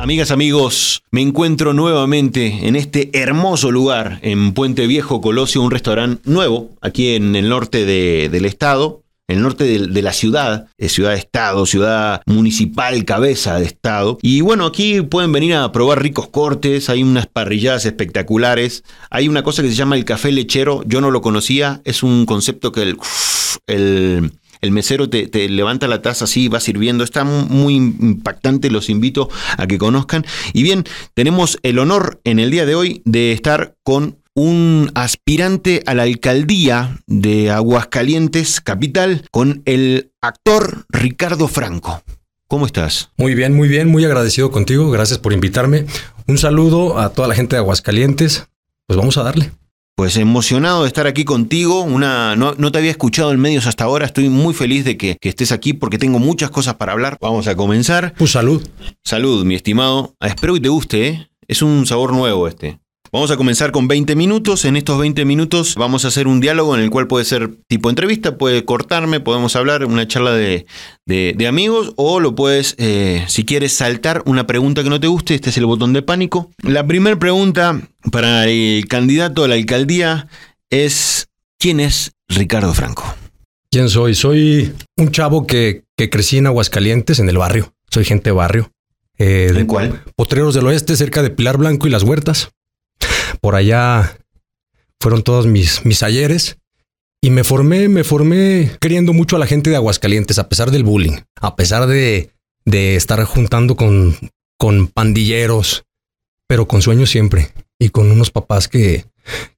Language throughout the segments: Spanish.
Amigas, amigos, me encuentro nuevamente en este hermoso lugar, en Puente Viejo Colosio, un restaurante nuevo, aquí en el norte del estado, el norte de, la ciudad, es ciudad de estado, ciudad municipal, cabeza de estado. Y bueno, aquí pueden venir a probar ricos cortes, hay unas parrilladas espectaculares, hay una cosa que se llama el café lechero, yo no lo conocía, es un concepto que el el mesero te, levanta la taza así, va sirviendo, está muy impactante, los invito a que conozcan. Y bien, tenemos el honor en el día de hoy de estar con un aspirante a la alcaldía de Aguascalientes, capital, con el actor Ricardo Franco. ¿Cómo estás? Muy bien, muy bien, muy agradecido contigo, gracias por invitarme. Un saludo a toda la gente de Aguascalientes. Pues vamos a darle. Pues emocionado de estar aquí contigo. Una, no, te había escuchado en medios hasta ahora. Estoy muy feliz de que, que, estés aquí porque tengo muchas cosas para hablar. Vamos a comenzar. Pues salud. Salud, mi estimado. Espero que te guste, ¿eh? Es un sabor nuevo este. Vamos a comenzar con 20 minutos. En estos 20 minutos vamos a hacer un diálogo en el cual puede ser tipo entrevista, puede cortarme, podemos hablar, una charla de, amigos, o lo puedes, eh, si quieres, saltar una pregunta que no te guste. Este es el botón de pánico. La primera pregunta para el candidato a la alcaldía es: ¿quién es Ricardo Franco? ¿Quién soy? Soy un chavo que, crecí en Aguascalientes, en el barrio. Soy gente barrio. Eh, ¿De cuál? Potreros del Oeste, cerca de Pilar Blanco y Las Huertas. Por allá fueron todos mis, mis ayeres. Y me formé, me formé queriendo mucho a la gente de Aguascalientes, a pesar del bullying, a pesar de, de estar juntando con, con pandilleros, pero con sueños siempre. Y con unos papás que,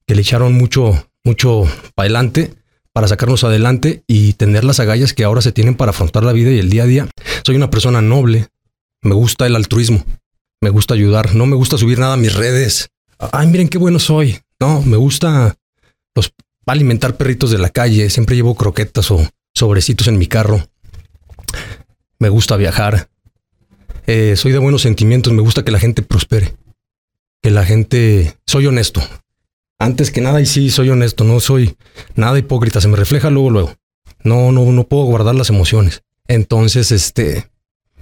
que le echaron mucho, mucho para adelante para sacarnos adelante y tener las agallas que ahora se tienen para afrontar la vida y el día a día. Soy una persona noble, me gusta el altruismo, me gusta ayudar, no me gusta subir nada a mis redes, ay, miren qué bueno soy. No, me gusta los alimentar perritos de la calle. Siempre llevo croquetas o sobrecitos en mi carro. Me gusta viajar. Eh, soy de buenos sentimientos. Me gusta que la gente prospere. Que la gente... Soy honesto. Antes que nada, y sí, soy honesto. No soy nada hipócrita. Se me refleja luego, luego. No, no, no puedo guardar las emociones. Entonces, este...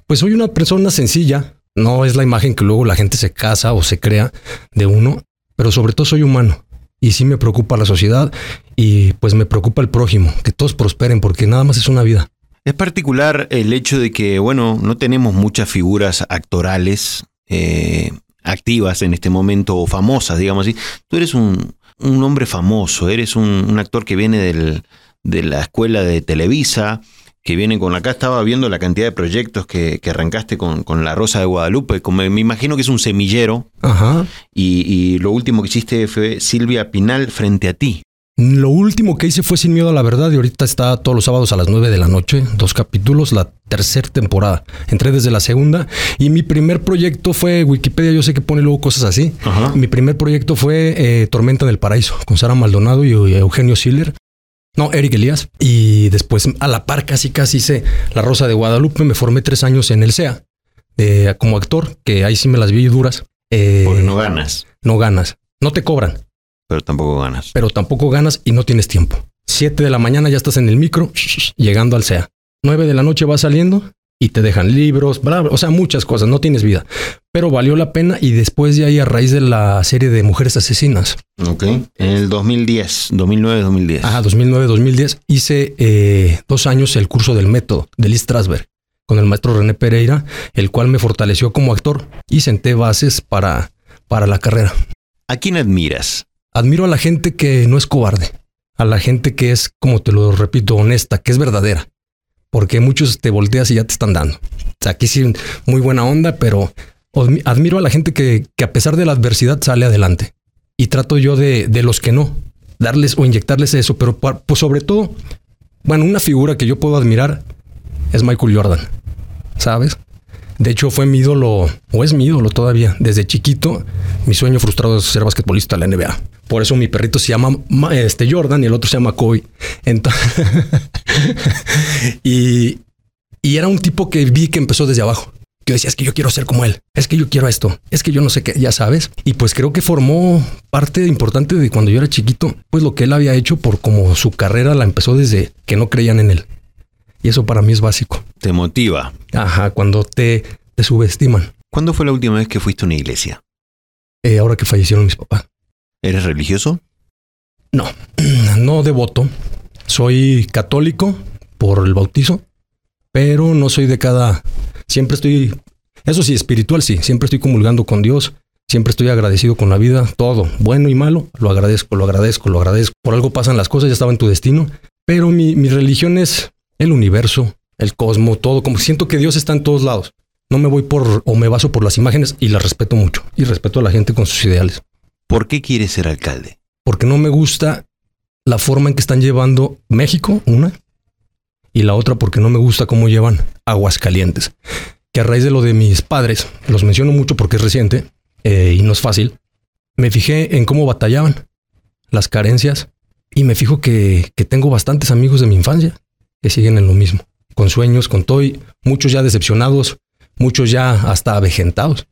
Pues soy una persona sencilla, no es la imagen que luego la gente se casa o se crea de uno, pero sobre todo soy humano. Y sí me preocupa la sociedad y pues me preocupa el prójimo, que todos prosperen porque nada más es una vida. Es particular el hecho de que, bueno, no tenemos muchas figuras actorales eh, activas en este momento o famosas, digamos así. Tú eres un, hombre famoso, eres un, actor que viene de la escuela de Televisa, que vienen con acá. Estaba viendo la cantidad de proyectos que, arrancaste con, La Rosa de Guadalupe. Como, me imagino que es un semillero. Ajá. Y, lo último que hiciste fue Silvia Pinal frente a ti. Lo último que hice fue Sin Miedo a la Verdad y ahorita está todos los sábados a las 9 de la noche, dos capítulos, la tercera temporada. Entré desde la segunda y mi primer proyecto fue Wikipedia, yo sé que pone luego cosas así. Mi primer proyecto fue eh, Tormenta en el Paraíso con Sara Maldonado y Eugenio Siller. No, Eric Elías. Y después, a la par, casi casi hice La Rosa de Guadalupe. Me formé tres años en el SEA de, como actor, que ahí sí me las vi duras. Eh, Porque no ganas. No ganas. No te cobran. Pero tampoco ganas. Pero tampoco ganas y no tienes tiempo. Siete de la mañana ya estás en el micro, llegando al SEA. Nueve de la noche vas saliendo y te dejan libros, bla, o sea, muchas cosas, no tienes vida. Pero valió la pena y después de ahí a raíz de la serie de Mujeres Asesinas. Ok, en el 2010, 2009-2010. Ajá, 2009-2010 hice eh, dos años el curso del método de Liz Strasberg con el maestro René Pereira, el cual me fortaleció como actor y senté bases para, para la carrera. ¿A quién admiras? Admiro a la gente que no es cobarde, a la gente que es, como te lo repito, honesta, que es verdadera porque muchos te volteas y ya te están dando. Aquí sí, muy buena onda, pero admiro a la gente que, a pesar de la adversidad sale adelante. Y trato yo de, los que no, darles o inyectarles eso, pero pues sobre todo, bueno, una figura que yo puedo admirar es Michael Jordan, ¿sabes? De hecho, fue mi ídolo, o es mi ídolo todavía. Desde chiquito, mi sueño frustrado es ser basquetbolista de la NBA. Por eso mi perrito se llama este Jordan y el otro se llama Kobe. Entonces, y, y era un tipo que vi que empezó desde abajo. Yo decía, es que yo quiero ser como él, es que yo quiero esto, es que yo no sé qué, ya sabes. Y pues creo que formó parte importante de cuando yo era chiquito, pues lo que él había hecho por como su carrera la empezó desde que no creían en él. Y eso para mí es básico. Te motiva. Ajá, cuando te, te subestiman. ¿Cuándo fue la última vez que fuiste a una iglesia? Eh, ahora que fallecieron mis papás. ¿Eres religioso? No, no devoto. Soy católico por el bautizo, pero no soy de cada... Siempre estoy... Eso sí, espiritual sí. Siempre estoy comulgando con Dios. Siempre estoy agradecido con la vida. Todo, bueno y malo, lo agradezco, lo agradezco, lo agradezco. Por algo pasan las cosas, ya estaba en tu destino. Pero mi, mi religión es el universo, el cosmos, todo. Como siento que Dios está en todos lados. No me voy por o me baso por las imágenes y las respeto mucho. Y respeto a la gente con sus ideales. ¿Por qué quieres ser alcalde? Porque no me gusta la forma en que están llevando México, una, y la otra porque no me gusta cómo llevan Aguascalientes. Que a raíz de lo de mis padres, los menciono mucho porque es reciente eh, y no es fácil, me fijé en cómo batallaban, las carencias, y me fijo que, que tengo bastantes amigos de mi infancia que siguen en lo mismo, con sueños, con todo, y muchos ya decepcionados, muchos ya hasta avejentados.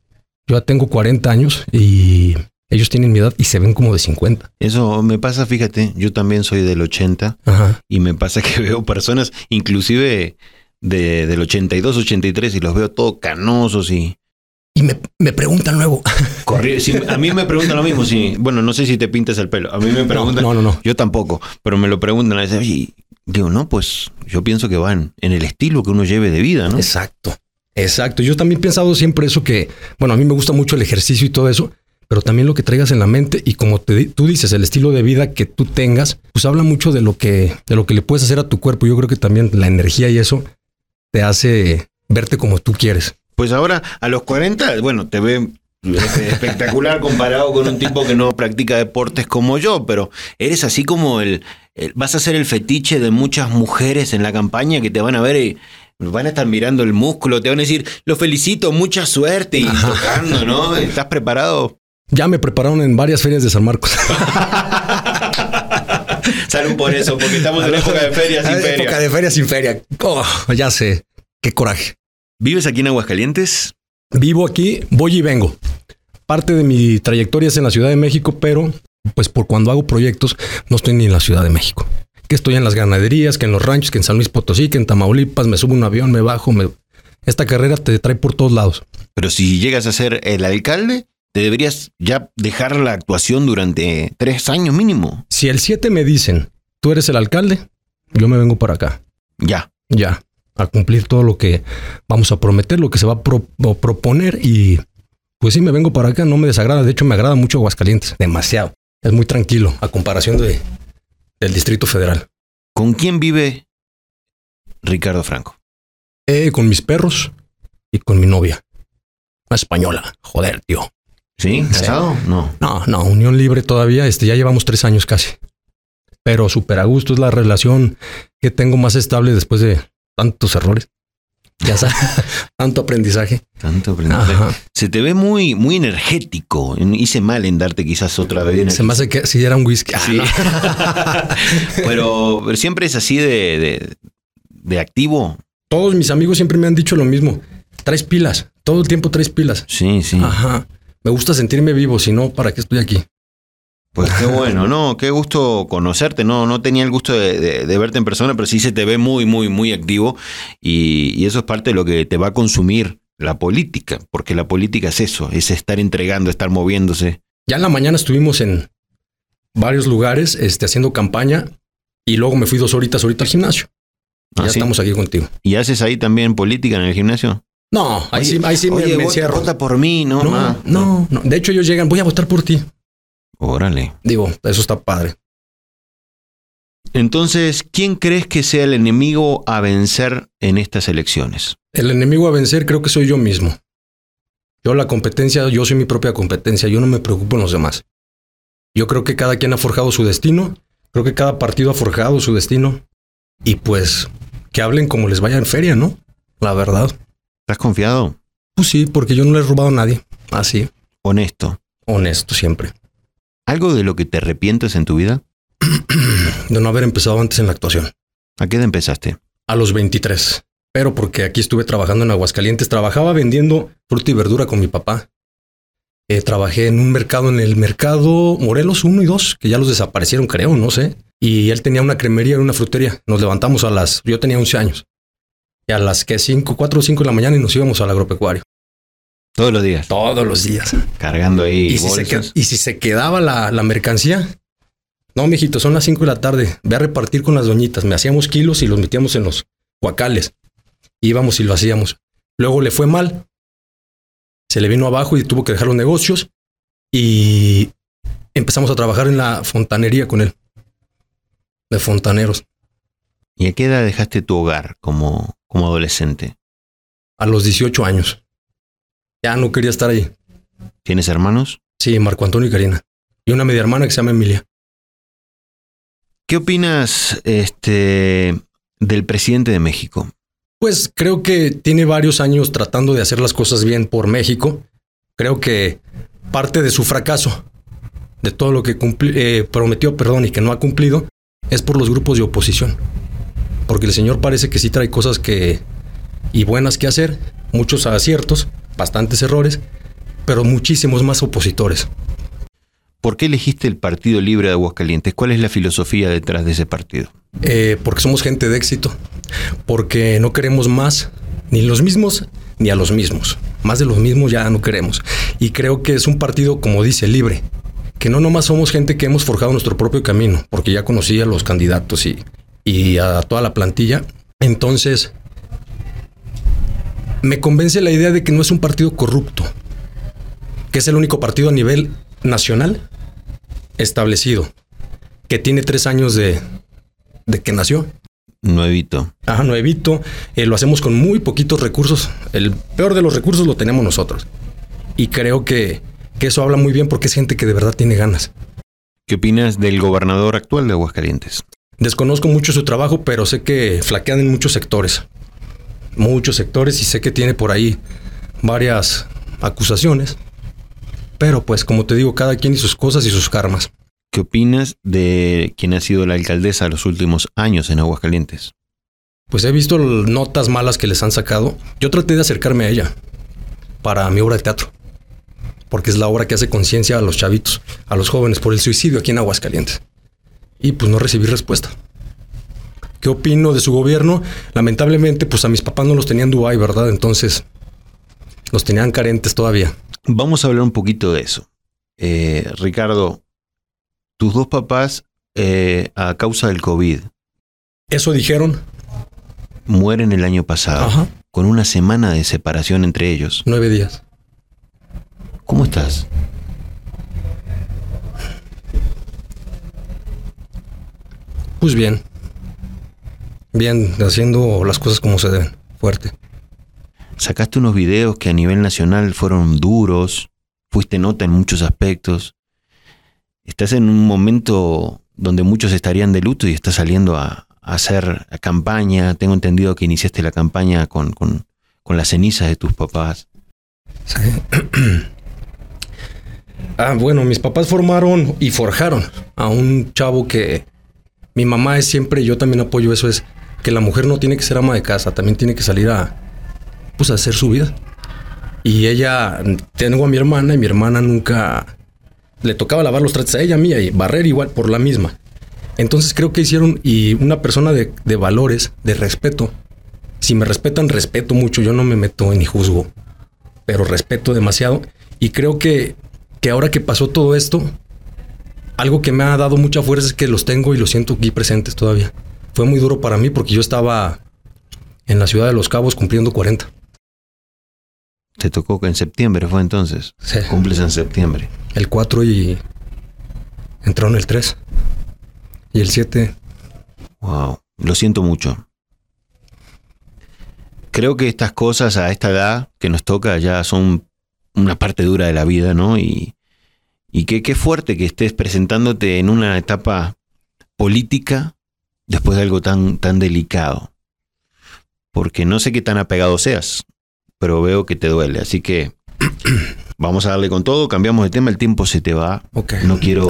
Yo ya tengo 40 años y ellos tienen mi edad y se ven como de 50. Eso me pasa, fíjate, yo también soy del 80 Ajá. y me pasa que veo personas, inclusive de, del 82, 83, y los veo todos canosos y... Y me, me preguntan luego. a mí me preguntan lo mismo, si, bueno, no sé si te pintas el pelo, a mí me preguntan, No, no, no. yo tampoco, pero me lo preguntan a veces, y digo, no, pues yo pienso que van en el estilo que uno lleve de vida, ¿no? Exacto. Exacto. Yo también he pensado siempre eso que, bueno, a mí me gusta mucho el ejercicio y todo eso, pero también lo que traigas en la mente y como te, tú dices, el estilo de vida que tú tengas, pues habla mucho de lo que, de lo que le puedes hacer a tu cuerpo. Yo creo que también la energía y eso te hace verte como tú quieres. Pues ahora, a los 40, bueno, te ve este, espectacular comparado con un tipo que no practica deportes como yo, pero eres así como el, el- vas a ser el fetiche de muchas mujeres en la campaña que te van a ver y van a estar mirando el músculo, te van a decir, lo felicito, mucha suerte y tocando, ¿no? ¿Estás preparado? Ya me prepararon en varias ferias de San Marcos. Salud por eso, porque estamos en época de ferias sin Ah, Época feria. de feria sin feria. Oh, ya sé. Qué coraje. ¿Vives aquí en Aguascalientes? Vivo aquí, voy y vengo. Parte de mi trayectoria es en la Ciudad de México, pero pues por cuando hago proyectos no estoy ni en la Ciudad de México. Que estoy en las ganaderías, que en los ranchos, que en San Luis Potosí, que en Tamaulipas, me subo un avión, me bajo, me... Esta carrera te trae por todos lados. Pero si llegas a ser el alcalde, te deberías ya dejar la actuación durante tres años mínimo. Si el 7 me dicen, tú eres el alcalde, yo me vengo para acá. Ya. Ya, a cumplir todo lo que vamos a prometer, lo que se va a pro- proponer y pues sí, me vengo para acá, no me desagrada, de hecho me agrada mucho Aguascalientes, demasiado. Es muy tranquilo a comparación de, del Distrito Federal. ¿Con quién vive Ricardo Franco? Eh, con mis perros y con mi novia. Una española, joder, tío. ¿Sí? ¿Casado? No. No, no, unión libre todavía, este, ya llevamos tres años casi. Pero súper a gusto es la relación que tengo más estable después de tantos errores. Ya sabes, tanto aprendizaje. Tanto aprendizaje. Ajá. Se te ve muy, muy energético. Hice mal en darte quizás otra vez. Se me hace que si era un whisky. Ah, Sí. no. pero, pero siempre es así de, de, de activo. Todos mis amigos siempre me han dicho lo mismo. Traes pilas. Todo el tiempo traes pilas. Sí, sí. Ajá. Me gusta sentirme vivo, si no, ¿para qué estoy aquí? Pues qué bueno, no, qué gusto conocerte. No, no tenía el gusto de, de- de verte en persona, pero sí se te ve muy, muy, muy activo. Y, y eso es parte de lo que te va a consumir la política, porque la política es eso, es estar entregando, estar moviéndose. Ya en la mañana estuvimos en varios lugares este, haciendo campaña y luego me fui dos horitas ahorita al gimnasio. ¿Ah, ya sí? estamos aquí contigo. ¿Y haces ahí también política en el gimnasio? No, ahí Oye, sí, ahí sí me- oye, me, vota- encierro. vota por mí, no, no, ma. no, no. De hecho, ellos llegan, voy a votar por ti. Órale. Digo, eso está padre. Entonces, ¿quién crees que sea el enemigo a vencer en estas elecciones? El enemigo a vencer creo que soy yo mismo. Yo la competencia, yo soy mi propia competencia, yo no me preocupo en los demás. Yo creo que cada quien ha forjado su destino, creo que cada partido ha forjado su destino y pues que hablen como les vaya en feria, ¿no? La verdad. ¿Estás confiado? Pues sí, porque yo no le he robado a nadie. Así, Honesto. honesto siempre. ¿Algo de lo que te arrepientes en tu vida? De no haber empezado antes en la actuación. ¿A qué edad empezaste? A los 23. Pero porque aquí estuve trabajando en Aguascalientes. Trabajaba vendiendo fruta y verdura con mi papá. Eh, trabajé en un mercado, en el mercado Morelos 1 y 2, que ya los desaparecieron, creo, no sé. Y él tenía una cremería y una frutería. Nos levantamos a las, yo tenía 11 años. A las que 5, 4 o 5 de la mañana y nos íbamos al agropecuario. Todos los días. Todos los días. Cargando ahí. Y, si se, bolsas. que- y si se quedaba la, la mercancía, no, mijito, son las 5 de la tarde. Ve a repartir con las doñitas. Me hacíamos kilos y los metíamos en los guacales. Íbamos y lo hacíamos. Luego le fue mal. Se le vino abajo y tuvo que dejar los negocios. Y empezamos a trabajar en la fontanería con él. De fontaneros. ¿Y a qué edad dejaste tu hogar como, como adolescente? A los 18 años. Ya no quería estar ahí. ¿Tienes hermanos? Sí, Marco Antonio y Karina. Y una media hermana que se llama Emilia. ¿Qué opinas este, del presidente de México? Pues creo que tiene varios años tratando de hacer las cosas bien por México. Creo que parte de su fracaso, de todo lo que eh, prometió, perdón, y que no ha cumplido, es por los grupos de oposición. Porque el señor parece que sí trae cosas que y buenas que hacer, muchos aciertos, bastantes errores, pero muchísimos más opositores. ¿Por qué elegiste el Partido Libre de Aguascalientes? ¿Cuál es la filosofía detrás de ese partido? Eh, porque somos gente de éxito, porque no queremos más, ni los mismos, ni a los mismos. Más de los mismos ya no queremos. Y creo que es un partido, como dice, libre, que no nomás somos gente que hemos forjado nuestro propio camino, porque ya conocí a los candidatos y, y a toda la plantilla. Entonces, me convence la idea de que no es un partido corrupto, que es el único partido a nivel nacional establecido, que tiene tres años de, de que nació. Nuevito. Ajá, nuevito. Eh, lo hacemos con muy poquitos recursos. El peor de los recursos lo tenemos nosotros. Y creo que, que eso habla muy bien porque es gente que de verdad tiene ganas. ¿Qué opinas del gobernador actual de Aguascalientes? Desconozco mucho su trabajo, pero sé que flaquean en muchos sectores. Muchos sectores y sé que tiene por ahí varias acusaciones. Pero pues como te digo, cada quien y sus cosas y sus karmas. ¿Qué opinas de quien ha sido la alcaldesa los últimos años en Aguascalientes? Pues he visto notas malas que les han sacado. Yo traté de acercarme a ella para mi obra de teatro. Porque es la obra que hace conciencia a los chavitos, a los jóvenes por el suicidio aquí en Aguascalientes. Y pues no recibí respuesta. ¿Qué opino de su gobierno? Lamentablemente, pues a mis papás no los tenían en Dubái, ¿verdad? Entonces, los tenían carentes todavía. Vamos a hablar un poquito de eso. Eh, Ricardo, tus dos papás, eh, a causa del COVID, Eso dijeron. mueren el año pasado, Ajá. con una semana de separación entre ellos. Nueve días. ¿Cómo estás? Pues bien. Bien, haciendo las cosas como se deben. Fuerte. Sacaste unos videos que a nivel nacional fueron duros, fuiste nota en muchos aspectos. Estás en un momento donde muchos estarían de luto y estás saliendo a, a hacer campaña. Tengo entendido que iniciaste la campaña con, con, con las cenizas de tus papás. Sí. ah, bueno, mis papás formaron y forjaron a un chavo que mi mamá es siempre, yo también apoyo eso, es que la mujer no tiene que ser ama de casa, también tiene que salir a, pues, a hacer su vida. Y ella, tengo a mi hermana y mi hermana nunca le tocaba lavar los trastes a ella, a mí, y barrer igual por la misma. Entonces creo que hicieron, y una persona de, de valores, de respeto, si me respetan, respeto mucho, yo no me meto ni juzgo pero respeto demasiado. Y creo que, que ahora que pasó todo esto, algo que me ha dado mucha fuerza es que los tengo y los siento aquí presentes todavía. Fue muy duro para mí porque yo estaba en la ciudad de Los Cabos cumpliendo 40. Te tocó que en septiembre fue entonces. Sí. Cumples en septiembre. El 4 y entraron el 3. Y el 7, Wow, lo siento mucho. Creo que estas cosas a esta edad que nos toca ya son una parte dura de la vida, ¿no? Y, y que qué fuerte que estés presentándote en una etapa política después de algo tan, tan delicado. Porque no sé qué tan apegado seas, pero veo que te duele. Así que vamos a darle con todo, cambiamos de tema, el tiempo se te va. No quiero,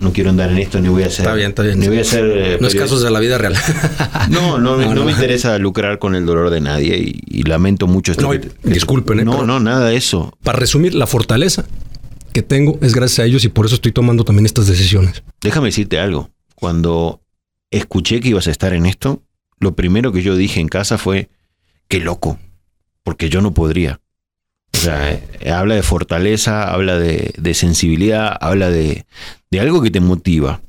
no quiero andar en esto, ni voy a hacer. Está bien, está bien. Ni voy a hacer. eh, no es casos de la vida real. No, no, no, No, no. me interesa lucrar con el dolor de nadie y, y lamento mucho esto. No, que que- disculpen, ¿eh? No, no, nada de eso. Para resumir, la fortaleza tengo es gracias a ellos y por eso estoy tomando también estas decisiones. Déjame decirte algo. Cuando escuché que ibas a estar en esto, lo primero que yo dije en casa fue, qué loco, porque yo no podría. O sea, eh, habla de fortaleza, habla de, sensibilidad, habla de, algo que te motiva.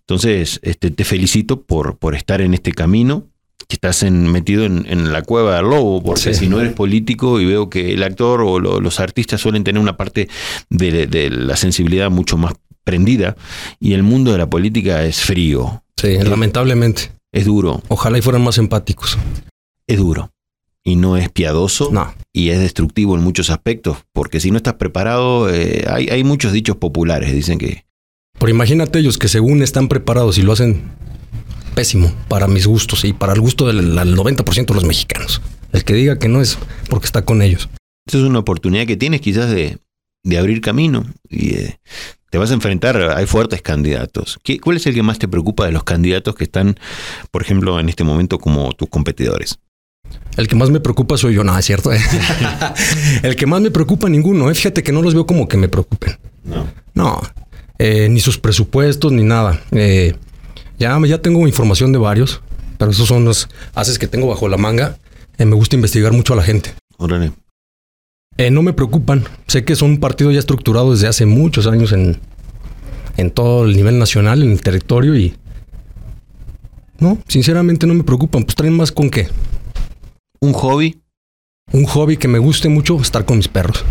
Entonces, este, te felicito por estar en este camino, que estás en, metido en, en, la cueva del lobo, porque sí. si no eres político y veo que el actor o lo, los artistas suelen tener una parte de, de, la sensibilidad mucho más prendida y el mundo de la política es frío. Sí, es, lamentablemente. Es duro. Ojalá y fueran más empáticos. Es duro y no es piadoso no. y es destructivo en muchos aspectos, porque si no estás preparado, eh, hay, hay, muchos dichos populares, dicen que... Pero imagínate ellos que según están preparados y lo hacen pésimo para mis gustos y para el gusto del, del 90% de los mexicanos. El que diga que no es porque está con ellos. Esta es una oportunidad que tienes quizás de, de abrir camino y eh, te vas a enfrentar, hay fuertes candidatos. ¿Qué, ¿Cuál es el que más te preocupa de los candidatos que están, por ejemplo, en este momento como tus competidores? El que más me preocupa soy yo, no, es cierto. el que más me preocupa ninguno, ¿eh? fíjate que no los veo como que me preocupen. No. No, eh, ni sus presupuestos, ni nada. Eh, ya, ya tengo información de varios, pero esos son los haces que tengo bajo la manga. Eh, me gusta investigar mucho a la gente. Órale. no me preocupan. Sé que son un partido ya estructurado desde hace muchos años en, en todo el nivel nacional, en el territorio y... No, sinceramente no me preocupan. Pues traen más con qué. ¿Un hobby? Un hobby que me guste mucho estar con mis perros.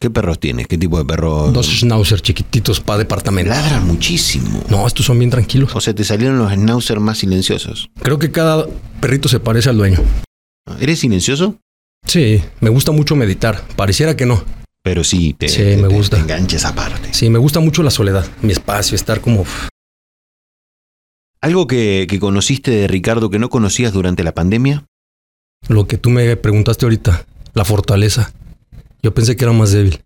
¿Qué perros tienes? ¿Qué tipo de perros? Dos schnauzer chiquititos para departamento. Ladran muchísimo. No, estos son bien tranquilos. O sea, te salieron los schnauzer más silenciosos. Creo que cada perrito se parece al dueño. ¿Eres silencioso? Sí, me gusta mucho meditar. Pareciera que no. Pero sí, te, sí, te, me gusta. te enganches aparte. Sí, me gusta mucho la soledad, mi espacio, estar como... ¿Algo que, que conociste de Ricardo que no conocías durante la pandemia? Lo que tú me preguntaste ahorita, la fortaleza. Yo pensé que era más débil.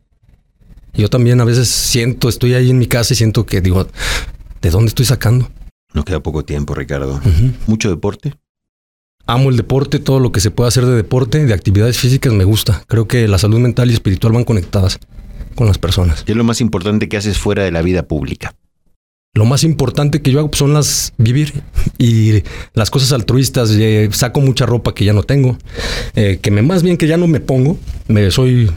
Yo también a veces siento, estoy ahí en mi casa y siento que digo, ¿de dónde estoy sacando? Nos queda poco tiempo, Ricardo. Uh -huh. ¿Mucho deporte? Amo el deporte, todo lo que se pueda hacer de deporte, de actividades físicas me gusta. Creo que la salud mental y espiritual van conectadas con las personas. ¿Qué es lo más importante que haces fuera de la vida pública? Lo más importante que yo hago son las vivir y las cosas altruistas. Eh, saco mucha ropa que ya no tengo, eh, que me más bien que ya no me pongo. Me soy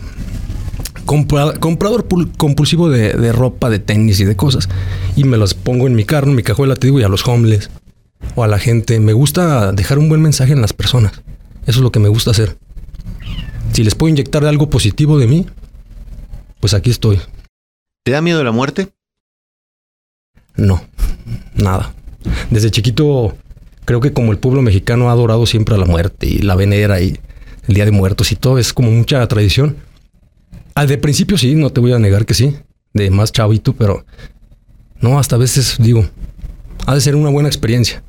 compra, comprador compulsivo de, de, ropa, de tenis y de cosas. Y me las pongo en mi carro, en mi cajuela, te digo, y a los homeless o a la gente. Me gusta dejar un buen mensaje en las personas. Eso es lo que me gusta hacer. Si les puedo inyectar algo positivo de mí, pues aquí estoy. ¿Te da miedo la muerte? No, nada. Desde chiquito creo que como el pueblo mexicano ha adorado siempre a la muerte y la venera y el Día de Muertos y todo, es como mucha tradición. Ah, de principio sí, no te voy a negar que sí, de más chavito, pero no, hasta a veces digo, ha de ser una buena experiencia.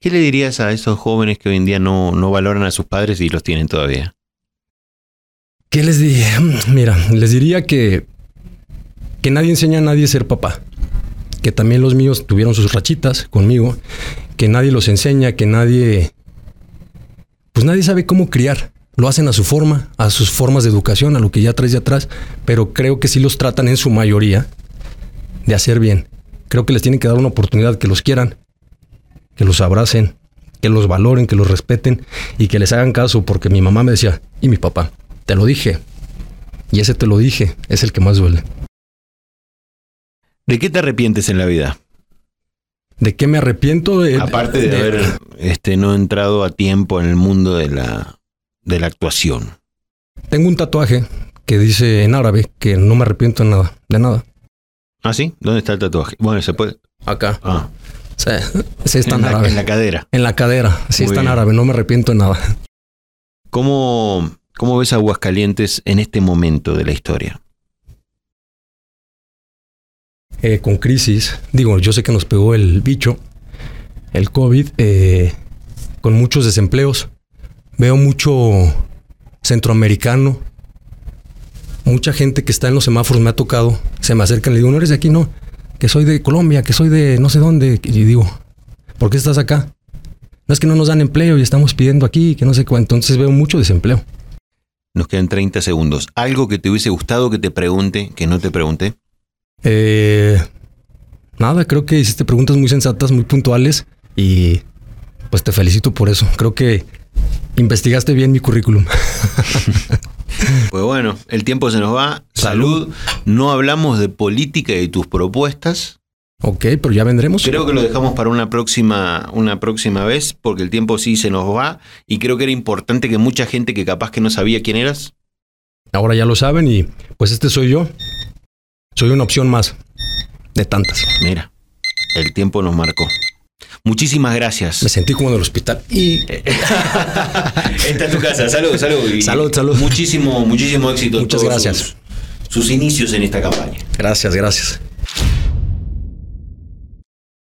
¿Qué le dirías a esos jóvenes que hoy en día no, no valoran a sus padres y los tienen todavía? ¿Qué les diría? Mira, les diría que, que nadie enseña a nadie a ser papá. Que también los míos tuvieron sus rachitas conmigo. Que nadie los enseña, que nadie... Pues nadie sabe cómo criar. Lo hacen a su forma, a sus formas de educación, a lo que ya traes de atrás. Pero creo que sí los tratan en su mayoría de hacer bien. Creo que les tienen que dar una oportunidad, que los quieran, que los abracen, que los valoren, que los respeten y que les hagan caso. Porque mi mamá me decía, y mi papá, te lo dije. Y ese te lo dije, es el que más duele. ¿De qué te arrepientes en la vida? ¿De qué me arrepiento? De, Aparte de, de, haber este, no entrado a tiempo en el mundo de la, de la actuación. Tengo un tatuaje que dice en árabe que no me arrepiento de nada, de nada. ¿Ah, sí? ¿Dónde está el tatuaje? Bueno, se puede. Acá. Ah. Sí, sí está en, en, la, árabe. en la cadera. En la cadera, sí Muy está bien. en árabe, no me arrepiento de nada. ¿Cómo, ¿Cómo ves a Aguascalientes en este momento de la historia? Eh, con crisis, digo, yo sé que nos pegó el bicho, el COVID, eh, con muchos desempleos. Veo mucho centroamericano, mucha gente que está en los semáforos me ha tocado, se me acercan, le digo, no eres de aquí, no, que soy de Colombia, que soy de no sé dónde, y digo, ¿por qué estás acá? No es que no nos dan empleo y estamos pidiendo aquí, que no sé cuánto, entonces veo mucho desempleo. Nos quedan 30 segundos. ¿Algo que te hubiese gustado que te pregunte, que no te pregunté? Eh, nada, creo que hiciste preguntas muy sensatas, muy puntuales y pues te felicito por eso. Creo que investigaste bien mi currículum. Pues bueno, el tiempo se nos va. Salud. No hablamos de política y tus propuestas. Ok, pero ya vendremos. Creo que lo dejamos para una próxima, una próxima vez, porque el tiempo sí se nos va. Y creo que era importante que mucha gente que capaz que no sabía quién eras. Ahora ya lo saben y pues este soy yo. Soy una opción más de tantas. Mira, el tiempo nos marcó. Muchísimas gracias. Me sentí como en el hospital. Y Esta es tu casa. Salud, salud. Y Salud, salud. Muchísimo, muchísimo éxito. en Muchas gracias. Sus, sus inicios en esta campaña. gracias, gracias.